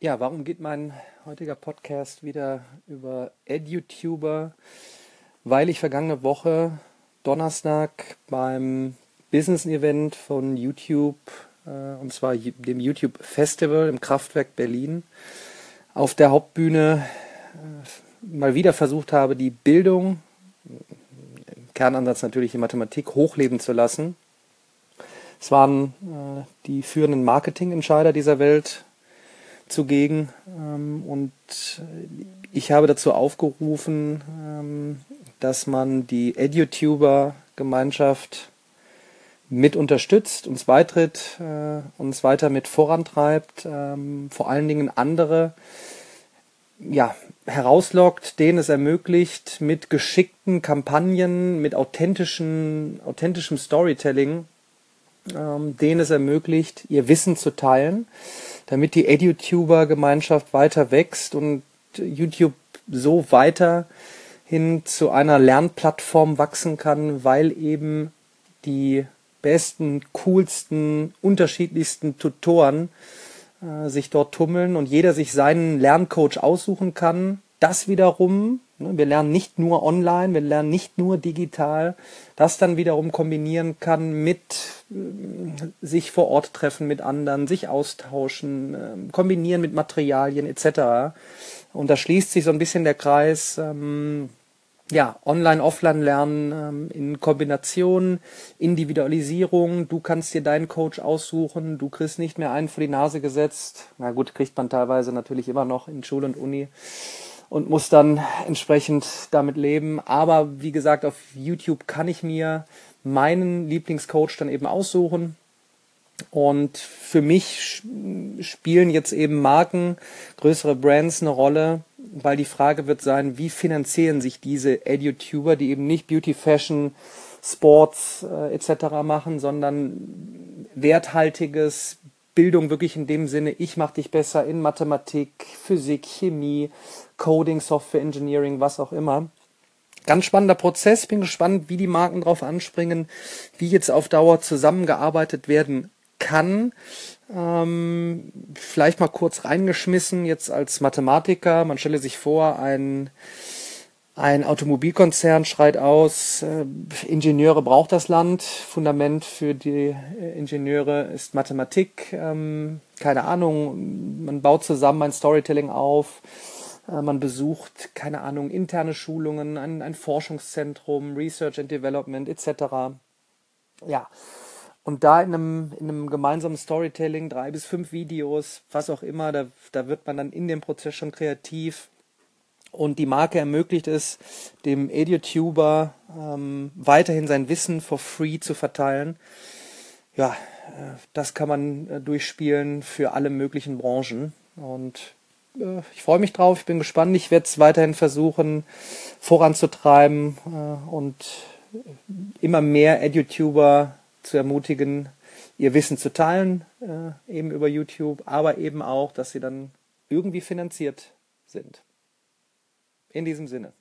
Ja, warum geht mein heutiger Podcast wieder über EduTuber? Weil ich vergangene Woche Donnerstag beim Business-Event von YouTube, äh, und zwar dem YouTube Festival im Kraftwerk Berlin, auf der Hauptbühne äh, mal wieder versucht habe, die Bildung, Kernansatz natürlich die Mathematik, hochleben zu lassen. Es waren äh, die führenden Marketingentscheider dieser Welt zugegen. Ähm, und ich habe dazu aufgerufen, ähm, dass man die EduTuber-Gemeinschaft mit unterstützt, uns beitritt, äh, uns weiter mit vorantreibt, ähm, vor allen Dingen andere ja, herauslockt, denen es ermöglicht, mit geschickten Kampagnen, mit authentischen, authentischem Storytelling, ähm, denen es ermöglicht, ihr Wissen zu teilen damit die EduTuber-Gemeinschaft weiter wächst und YouTube so weiter hin zu einer Lernplattform wachsen kann, weil eben die besten, coolsten, unterschiedlichsten Tutoren äh, sich dort tummeln und jeder sich seinen Lerncoach aussuchen kann. Das wiederum wir lernen nicht nur online, wir lernen nicht nur digital, das dann wiederum kombinieren kann mit äh, sich vor Ort treffen mit anderen, sich austauschen, ähm, kombinieren mit Materialien etc. Und da schließt sich so ein bisschen der Kreis, ähm, ja, online, offline lernen ähm, in Kombination, Individualisierung, du kannst dir deinen Coach aussuchen, du kriegst nicht mehr einen vor die Nase gesetzt. Na gut, kriegt man teilweise natürlich immer noch in Schule und Uni und muss dann entsprechend damit leben. Aber wie gesagt, auf YouTube kann ich mir meinen Lieblingscoach dann eben aussuchen. Und für mich spielen jetzt eben Marken, größere Brands eine Rolle, weil die Frage wird sein, wie finanzieren sich diese EduTuber, die eben nicht Beauty, Fashion, Sports äh, etc. machen, sondern werthaltiges Bildung wirklich in dem Sinne, ich mache dich besser in Mathematik, Physik, Chemie, Coding, Software Engineering, was auch immer. Ganz spannender Prozess, bin gespannt, wie die Marken drauf anspringen, wie jetzt auf Dauer zusammengearbeitet werden kann. Ähm, vielleicht mal kurz reingeschmissen, jetzt als Mathematiker, man stelle sich vor, ein, ein Automobilkonzern schreit aus, äh, Ingenieure braucht das Land, Fundament für die äh, Ingenieure ist Mathematik, ähm, keine Ahnung, man baut zusammen ein Storytelling auf, äh, man besucht, keine Ahnung, interne Schulungen, ein, ein Forschungszentrum, Research and Development etc. Ja, und da in einem, in einem gemeinsamen Storytelling, drei bis fünf Videos, was auch immer, da, da wird man dann in dem Prozess schon kreativ. Und die Marke ermöglicht es, dem EduTuber ähm, weiterhin sein Wissen for free zu verteilen. Ja, äh, das kann man äh, durchspielen für alle möglichen Branchen. Und äh, ich freue mich drauf, ich bin gespannt. Ich werde es weiterhin versuchen voranzutreiben äh, und immer mehr EduTuber zu ermutigen, ihr Wissen zu teilen, äh, eben über YouTube, aber eben auch, dass sie dann irgendwie finanziert sind. In diesem Sinne.